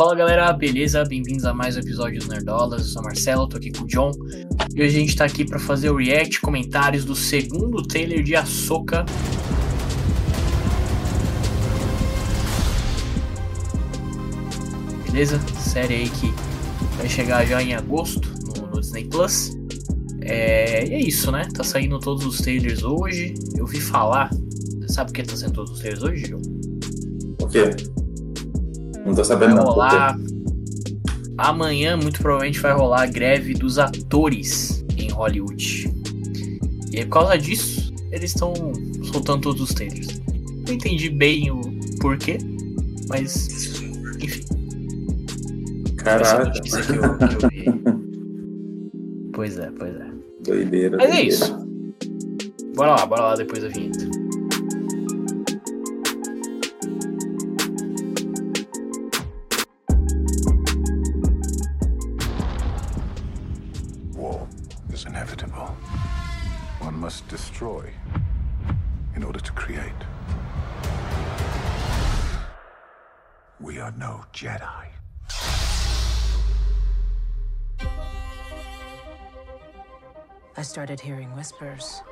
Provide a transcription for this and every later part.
Fala galera, beleza? Bem-vindos a mais um episódio do Nerdolas. Eu sou Marcelo, tô aqui com o John. E hoje a gente tá aqui pra fazer o react, comentários do segundo trailer de Ahsoka. Beleza? Série aí que vai chegar já em agosto no, no Disney Plus. É, e é isso, né? Tá saindo todos os trailers hoje. Eu vi falar. Você sabe por que tá saindo todos os trailers hoje, John? O quê? Não tô sabendo vai rolar. Amanhã, muito provavelmente, vai rolar a greve dos atores em Hollywood. E por causa disso, eles estão soltando todos os trailers. Não entendi bem o porquê, mas. Enfim. É Caraca, que eu, que eu vi. Pois é, pois é. doideira. Mas é doideira. isso. Bora lá, bora lá depois da vinheta. Must destroy in order to create. We are no Jedi. I started hearing whispers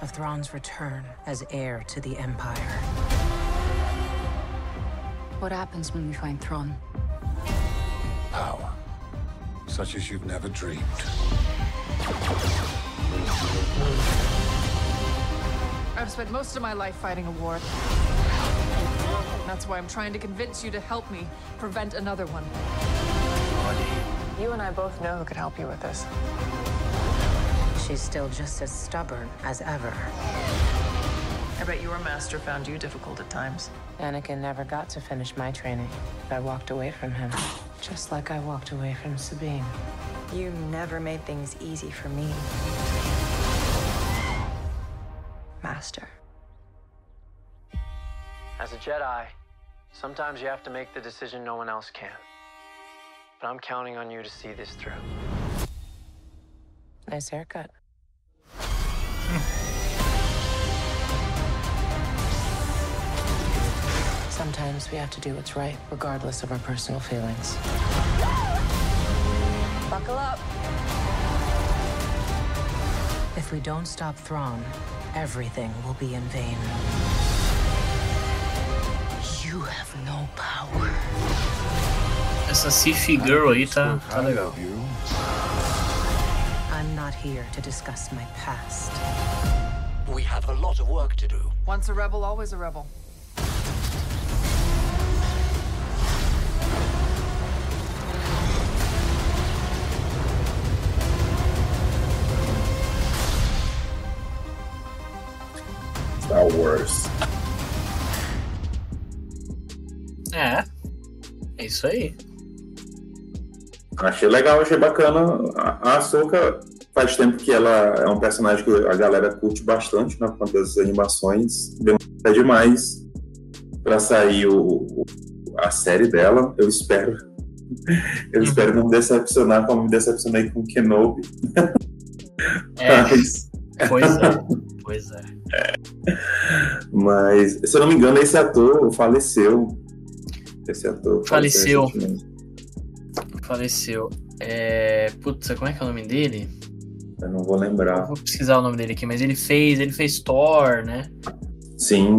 of Thrawn's return as heir to the Empire. What happens when we find Thrawn? Power, such as you've never dreamed. I've spent most of my life fighting a war. That's why I'm trying to convince you to help me prevent another one. You and I both know who could help you with this. She's still just as stubborn as ever. I bet your master found you difficult at times. Anakin never got to finish my training. I walked away from him, just like I walked away from Sabine. You never made things easy for me. Master. As a Jedi, sometimes you have to make the decision no one else can. But I'm counting on you to see this through. Nice haircut. Sometimes we have to do what's right, regardless of our personal feelings. Buckle up. If we don't stop Thrawn, everything will be in vain. You have no power. Essa Sif Girl aí tá, ah, tá legal. I'm not here to discuss my past. We have a lot of work to do. Once a rebel, always a rebel. Star Wars. É. É isso aí. Achei legal, achei bacana. A Ahsoka faz tempo que ela é um personagem que a galera curte bastante na quanto às animações. Demora demais pra sair o, a série dela. Eu espero. Eu espero não me decepcionar como me decepcionei com Kenobi. É, Mas, pois é. Pois é. Mas, se eu não me engano, esse ator faleceu. Esse ator Faleceu. Faleceu. É. Putz, como é que é o nome dele? Eu não vou lembrar. Vou pesquisar o nome dele aqui, mas ele fez. Ele fez Thor, né? Sim,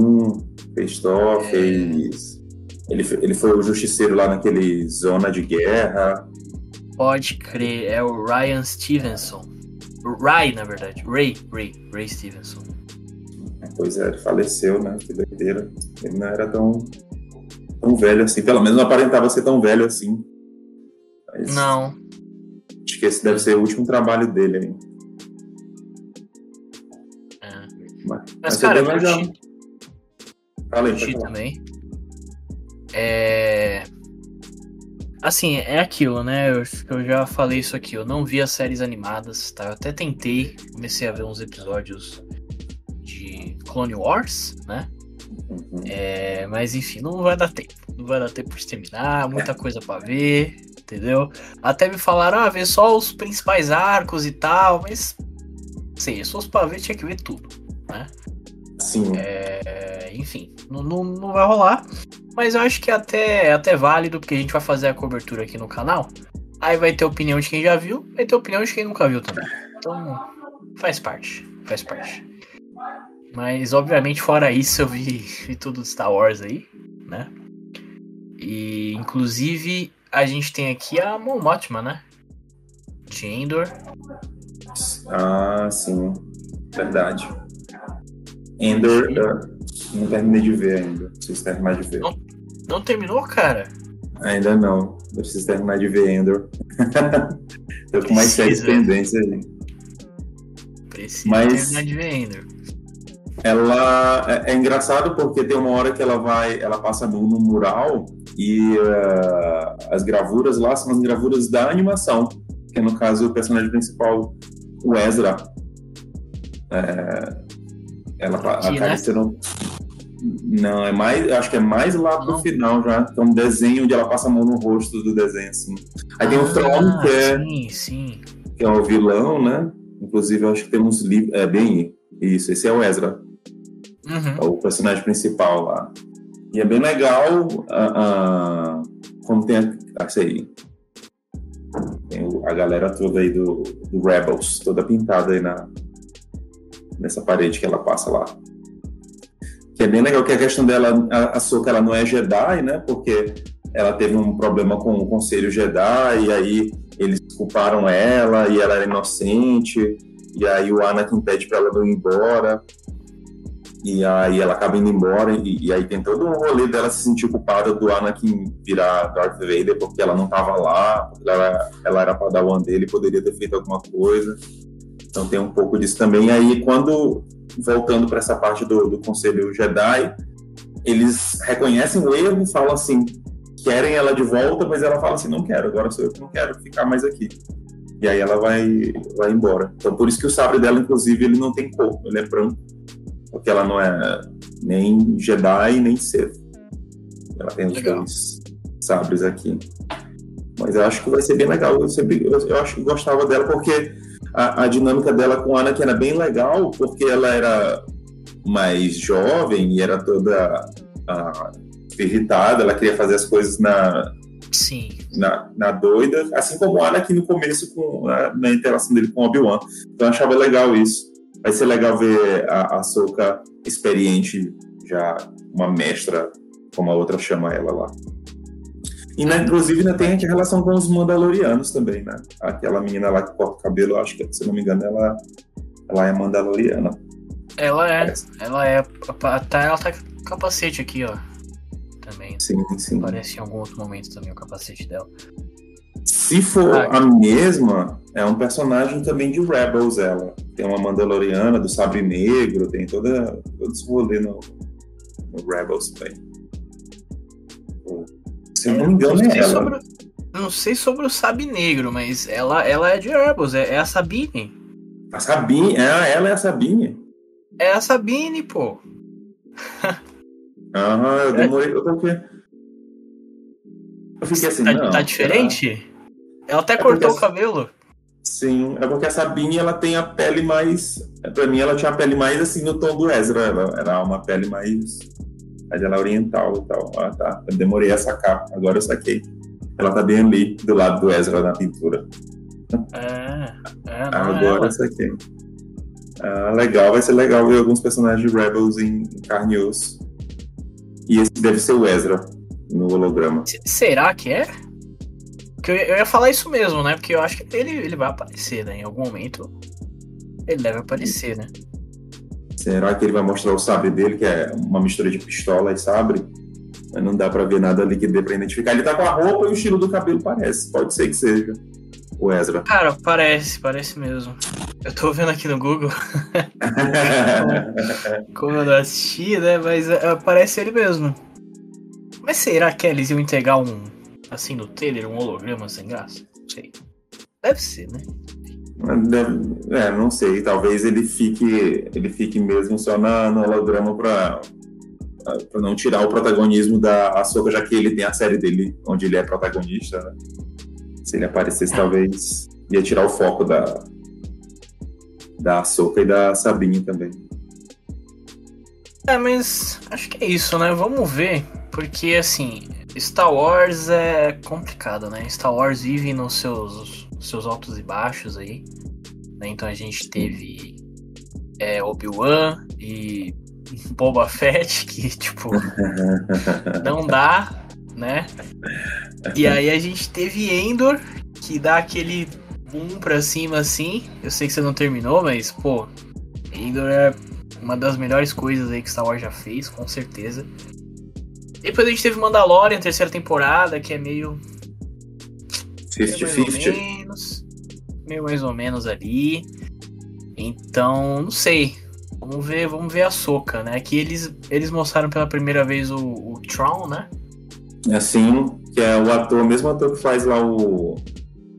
fez Thor, É. fez. Ele, ele foi o justiceiro lá naquele Zona de Guerra. Pode crer, é o Ryan Stevenson. Ray, na verdade. Ray, Ray, Ray Stevenson. Pois é, ele faleceu, né? Que doideira. Ele não era tão, tão velho assim. Pelo menos não aparentava ser tão velho assim. Mas Não, Acho que esse deve ser o último trabalho dele aí. é. Mas, Mas, cara, bem eu falar. também. É. Assim, é aquilo, né? Eu, eu já falei isso aqui. Eu não vi as séries animadas, tá? Eu até tentei, comecei a ver uns episódios Clone Wars, né? Uhum. É, mas enfim, não vai dar tempo. Não vai dar tempo de terminar, muita coisa pra ver, entendeu? Até me falaram, ah, ver só os principais arcos e tal, mas. Sim, se fosse pra ver, tinha que ver tudo, né? Sim. É, enfim, não, não, não vai rolar. Mas eu acho que até, é até válido, porque a gente vai fazer a cobertura aqui no canal. Aí vai ter opinião de quem já viu, vai ter opinião de quem nunca viu também. Então, faz parte. Faz parte. Mas, obviamente, fora isso, eu vi, vi tudo de Star Wars aí, né? E, inclusive, a gente tem aqui a Mon Mothma, né? De Endor. Ah, sim. Verdade. Endor, uh, não terminei de ver ainda. Preciso terminar de ver. Não, não terminou, cara? Ainda não. Eu preciso terminar de ver Endor. Tô com mais séries pendências aí. Precisa Mas- terminar de ver Endor. Ela é, é engraçado porque tem uma hora que ela vai, ela passa no, no mural e uh, as gravuras lá são as gravuras da animação, que é no caso o personagem principal, o Ezra. É, ela Aqui, né? Não, é mais, acho que é mais lá pro Não. final já. que É um desenho onde ela passa a mão no rosto do desenho assim. Aí tem o Ah, Tron, que é, Sim, sim. que é o vilão, né? Inclusive, acho que tem uns livros. É bem isso, esse é o Ezra Uhum. é o personagem principal lá. E é bem legal ah, ah, como tem a, aí. Tem a galera toda aí do, do Rebels, toda pintada aí na, nessa parede que ela passa lá. Que é bem legal que a questão dela, a, a Soka, ela não é Jedi, né? Porque ela teve um problema com o Conselho Jedi, e aí eles culparam ela, e ela era inocente, e aí o Anakin pede pra ela não ir embora. E aí ela acaba indo embora, e, e aí tem todo um rolê dela se sentir culpada do Anakin virar Darth Vader, porque ela não tava lá, porque ela, era- ela era padawan dele, poderia ter feito alguma coisa. Então tem um pouco disso também. Aí, quando, voltando para essa parte do, do Conselho Jedi, eles reconhecem o erro, falam assim, querem ela de volta, mas ela fala assim, não quero, agora sou eu que não quero ficar mais aqui. E aí ela vai, vai embora. Então por isso que o sabre dela, inclusive, ele não tem cor, ele é branco porque ela não é nem Jedi nem Sith. Ela tem os dois sabres aqui. Mas eu acho que vai ser bem legal. Eu, sempre, eu, eu acho que gostava dela porque a, a dinâmica dela com a Anakin era bem legal, porque ela era mais jovem e era toda ah, irritada, ela queria fazer as coisas na, Sim. na, na doida, assim como o Anakin no começo com, na, na interação dele com o Obi-Wan. Então eu achava legal isso. Vai ser legal ver a, a Soka experiente, já uma mestra, como a outra chama ela lá. E, né, inclusive, ainda tem a relação com os Mandalorianos também, né? Aquela menina lá que corta o cabelo, acho que, se não me engano, ela, ela é Mandaloriana. Ela é. Parece. Ela é. Tá, ela tá com capacete aqui, ó. Também. Sim, sim. Parece em algum outro momento também o capacete dela. Se for Ah, a mesma, é um personagem também de Rebels, ela. Tem uma Mandaloriana do Sabre Negro, tem toda, todo esse rolê no, no Rebels também. Se eu não me engano, não, é sei ela. sobre, não sei sobre o Sabe Negro, mas ela, ela é de Rebels, é, é a Sabine. A Sabine, é, ela é a Sabine. É a Sabine, pô. Aham, eu É. demorei. Eu, porque... eu fiquei assim, tá, não. tá diferente? Ela até É cortou o cabelo. Sim, é porque a Sabine ela tem a pele mais. Pra mim, ela tinha a pele mais assim no tom do Ezra. Ela era uma pele mais. Ela é oriental e tal. Ah, tá. Eu demorei a sacar. Agora eu saquei. Ela tá bem ali, do lado do Ezra na pintura. É, é, Agora é eu saquei. Ah, legal, vai ser legal ver alguns personagens de Rebels em carne e osso. E esse deve ser o Ezra no holograma. Se- Será que é? Porque eu, ia falar isso mesmo, né? Porque eu acho que ele, ele vai aparecer, né? Em algum momento. Ele deve aparecer, né? Será que ele vai mostrar o sabre dele, que é uma mistura de pistola e sabre? Mas não dá pra ver nada ali que dê pra identificar. Ele tá com a roupa e o estilo do cabelo parece. Pode ser que seja o Ezra. Cara, parece, parece mesmo. Eu tô vendo aqui no Google, como eu não assisti, né? Mas é, parece ele mesmo. Mas será que eles iam entregar um, assim, no trailer, um holograma sem graça? Não sei. Deve ser, né? É, não sei. Talvez ele fique, ele fique mesmo só na, no holograma pra, pra não tirar o protagonismo da Ahsoka, já que ele tem a série dele onde ele é protagonista, né? Se ele aparecesse, talvez ia tirar o foco da, da Ahsoka e da Sabine também. É, mas acho que é isso, né? Vamos ver Porque, assim, Star Wars é complicado, né? Star Wars vive nos seus, seus altos e baixos aí. Né? Então a gente teve é, Obi-Wan e Boba Fett, que, tipo, não dá, né? E aí a gente teve Endor, que dá aquele boom pra cima assim. Eu sei que você não terminou, mas, pô, Endor é uma das melhores coisas aí que Star Wars já fez, com certeza. Depois a gente teve Mandalorian, terceira temporada, que é meio. 50-50. menos, meio mais ou menos ali. Então, não sei. Vamos ver, vamos ver a Soca, né? Que eles, eles mostraram pela primeira vez o, o Tron, né? Assim, que é o ator, o mesmo ator que faz lá o.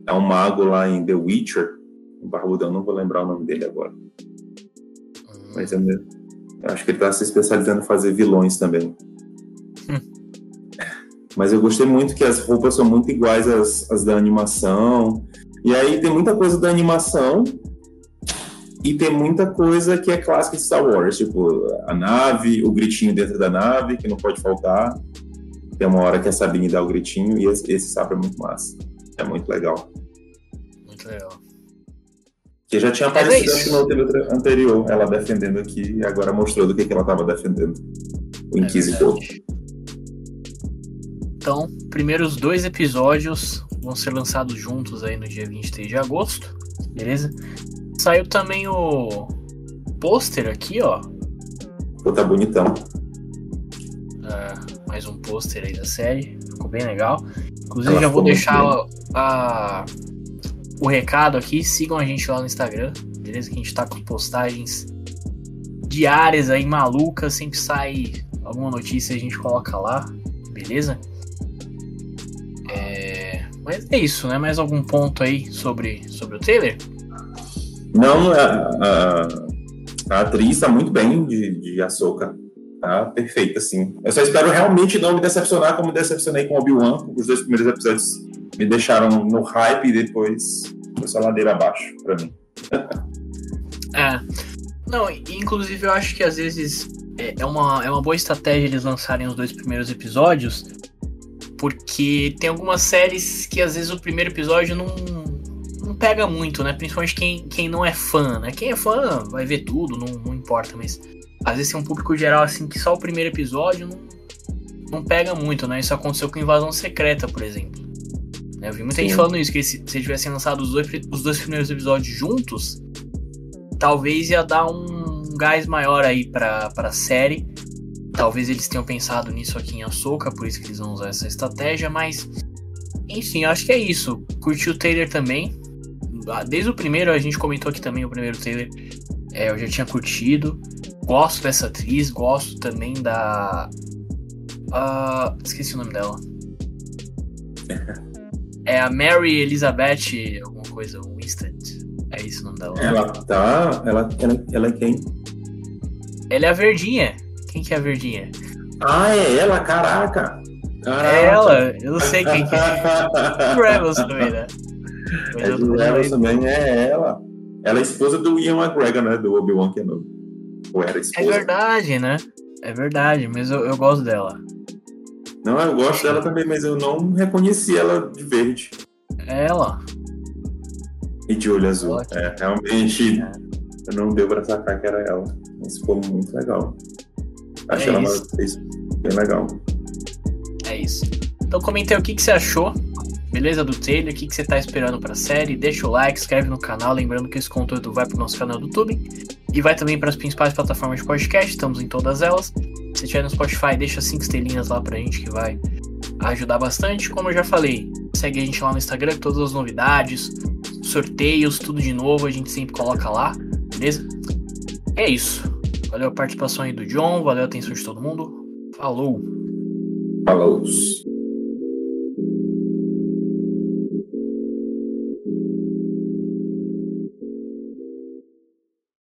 É um mago lá em The Witcher. O Barbudão, não vou lembrar o nome dele agora. Mas é mesmo. Eu acho que ele tá se especializando em fazer vilões também. Mas eu gostei muito que as roupas são muito iguais às, às da animação. E aí tem muita coisa da animação e tem muita coisa que é clássica de Star Wars, tipo a nave, o gritinho dentro da nave, que não pode faltar. Tem uma hora que a Sabine dá o gritinho e esse, esse sabre é muito massa. É muito legal. Muito legal. Que já tinha é aparecido isso. no TV anterior, ela defendendo aqui, e agora mostrou do que, que ela estava defendendo. O É Inquisitor. verdade. Então, primeiros dois episódios vão ser lançados juntos aí no dia 23 de agosto, beleza? Saiu também o pôster aqui, ó. Pô, tá bonitão. Ah, mais um pôster aí da série. Ficou bem legal. Inclusive, Ela já vou deixar bem. a- o recado aqui. Sigam a gente lá no Instagram, beleza? Que a gente tá com postagens diárias aí, malucas. Sempre sai alguma notícia, a gente coloca lá, beleza? É, Mas é isso, né? Mais algum ponto aí sobre, sobre o trailer? Não, a, a, a atriz tá muito bem de, de Ahsoka. Tá perfeita, assim. Eu só espero realmente não me decepcionar como me decepcionei com Obi-Wan. Os dois primeiros episódios me deixaram no hype e depois foi só ladeira abaixo pra mim. É. Não, inclusive eu acho que às vezes é é uma, é uma boa estratégia eles lançarem os dois primeiros episódios, porque tem algumas séries que às vezes o primeiro episódio não, não pega muito, né? Principalmente quem, quem não é fã, né? Quem é fã vai ver tudo, não, não importa, mas às vezes tem um público geral assim que só o primeiro episódio não, não pega muito, né? Isso aconteceu com Invasão Secreta, por exemplo. Né, Eu vi muita gente Sim. falando isso, que se, se tivessem lançado os dois, os dois primeiros episódios juntos, talvez ia dar um gás maior aí pra, pra série. Talvez eles tenham pensado nisso aqui em Ahsoka, por isso que eles vão usar essa estratégia, mas. Enfim, acho que é isso. Curti o trailer também. Ah, Desde o primeiro, a gente comentou aqui também o primeiro trailer. É, eu já tinha curtido. Gosto dessa atriz, gosto também da. ah, esqueci o nome dela. É a Mary Elizabeth, alguma coisa, Winston. É isso o nome dela. Ela tá. Ela, ela, ela é quem? Ela é a verdinha. Quem que é a verdinha? Ah, é ela, caraca! Caraca. É ela, eu não sei quem que é. Rebels também, né? Mas É tô Rebels também, é ela. Ela é esposa do Ian McGregor, né? Do Obi-Wan Kenobi. Ou era É esposa? verdade, né? É verdade, mas eu, eu gosto dela. Não, eu gosto dela também, mas eu não reconheci ela de verde É ela. e de olho azul. Ótimo. É, realmente, eu não deu pra sacar que era ela. Mas ficou muito legal. Achei É ela atriz bem legal. É isso. Então comenta aí o que, que você achou, beleza, do trailer, o que, que você tá esperando pra série. Deixa o like, inscreve no canal. Lembrando que esse conteúdo vai pro nosso canal do YouTube e vai também para as principais plataformas de podcast. Estamos em todas elas. Se tiver no Spotify, deixa cinco estrelinhas lá pra gente que vai ajudar bastante. Como eu já falei, segue a gente lá no Instagram, todas as novidades, sorteios, tudo de novo, a gente sempre coloca lá, beleza? É isso. Valeu a participação aí do John, valeu a atenção de todo mundo. Falou! Falou.